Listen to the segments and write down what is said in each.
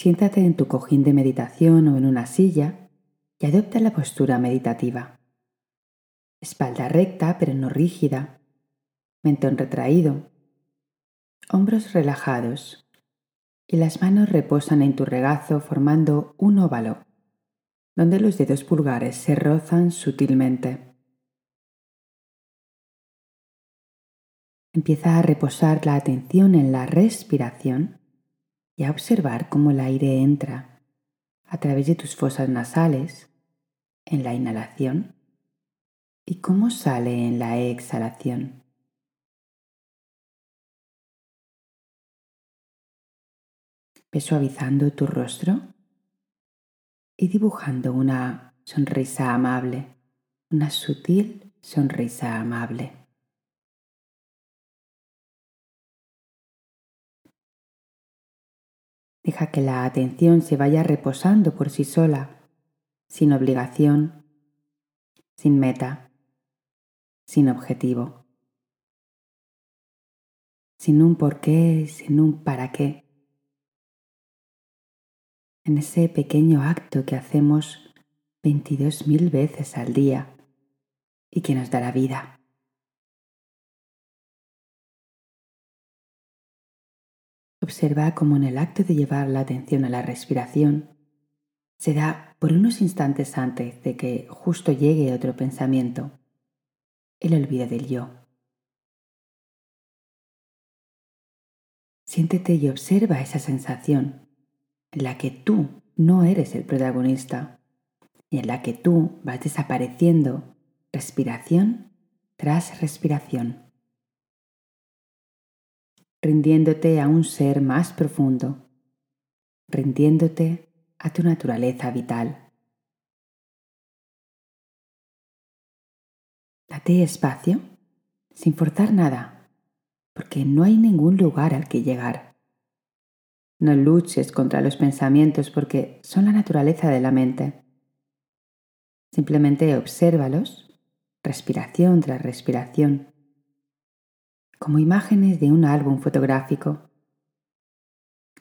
Siéntate en tu cojín de meditación o en una silla y adopta la postura meditativa. Espalda recta pero no rígida, mentón retraído, hombros relajados y las manos reposan en tu regazo formando un óvalo, donde los dedos pulgares se rozan sutilmente. Empieza a reposar la atención en la respiración y a observar cómo el aire entra a través de tus fosas nasales en la inhalación y cómo sale en la exhalación. Ve suavizando tu rostro y dibujando una sonrisa amable, una sutil sonrisa amable. Deja que la atención se vaya reposando por sí sola, sin obligación, sin meta, sin objetivo, sin un porqué, sin un para qué. En ese pequeño acto que hacemos 22.000 veces al día y que nos dará vida. Observa cómo en el acto de llevar la atención a la respiración se da por unos instantes antes de que justo llegue otro pensamiento, el olvido del yo. Siéntete y observa esa sensación en la que tú no eres el protagonista y en la que tú vas desapareciendo respiración tras respiración rindiéndote a un ser más profundo, rindiéndote a tu naturaleza vital. Date espacio sin forzar nada, porque no hay ningún lugar al que llegar. No luches contra los pensamientos porque son la naturaleza de la mente. Simplemente obsérvalos, respiración tras respiración, como imágenes de un álbum fotográfico.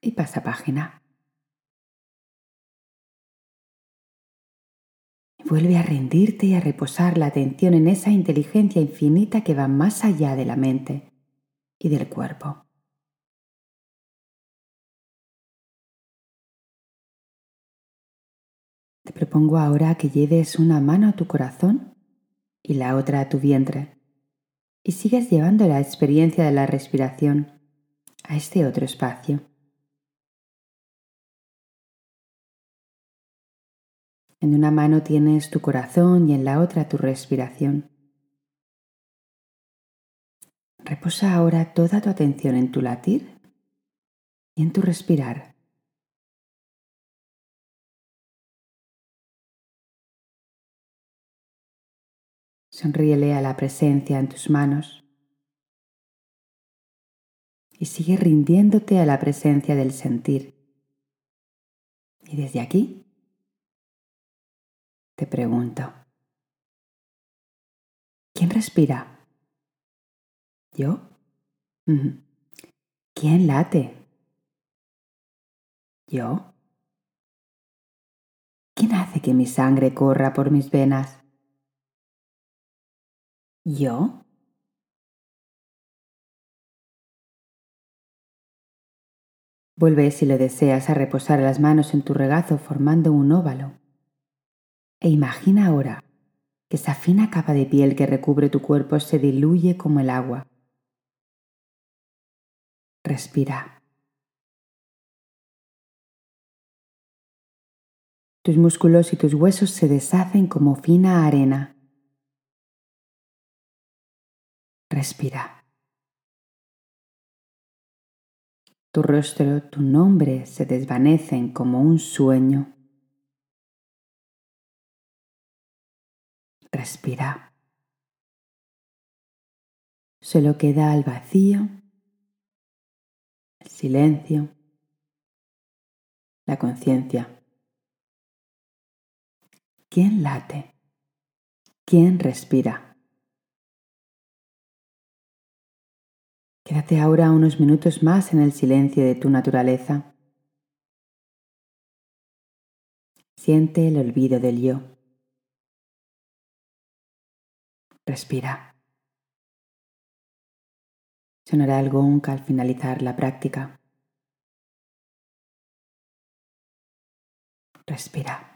Y pasa página. Vuelve a rendirte y a reposar la atención en esa inteligencia infinita que va más allá de la mente y del cuerpo. Te propongo ahora que lleves una mano a tu corazón y la otra a tu vientre y sigues llevando la experiencia de la respiración a este otro espacio. En una mano tienes tu corazón y en la otra tu respiración. Reposa ahora toda tu atención en tu latir y en tu respirar. Sonríele a la presencia en tus manos y sigue rindiéndote a la presencia del sentir. Y desde aquí te pregunto, ¿quién respira? ¿Yo? ¿Quién late? ¿Yo? ¿Quién hace que mi sangre corra por mis venas? ¿Yo? Vuelve, si lo deseas, a reposar las manos en tu regazo formando un óvalo. E imagina ahora que esa fina capa de piel que recubre tu cuerpo se diluye como el agua. Respira. Tus músculos y tus huesos se deshacen como fina arena. Respira. Tu rostro, tu nombre se desvanecen como un sueño. Respira. Solo queda el vacío, el silencio, la conciencia. ¿Quién late? ¿Quién respira? Quédate ahora unos minutos más en el silencio de tu naturaleza. Siente el olvido del yo. Respira. Sonará el gong al finalizar la práctica. Respira.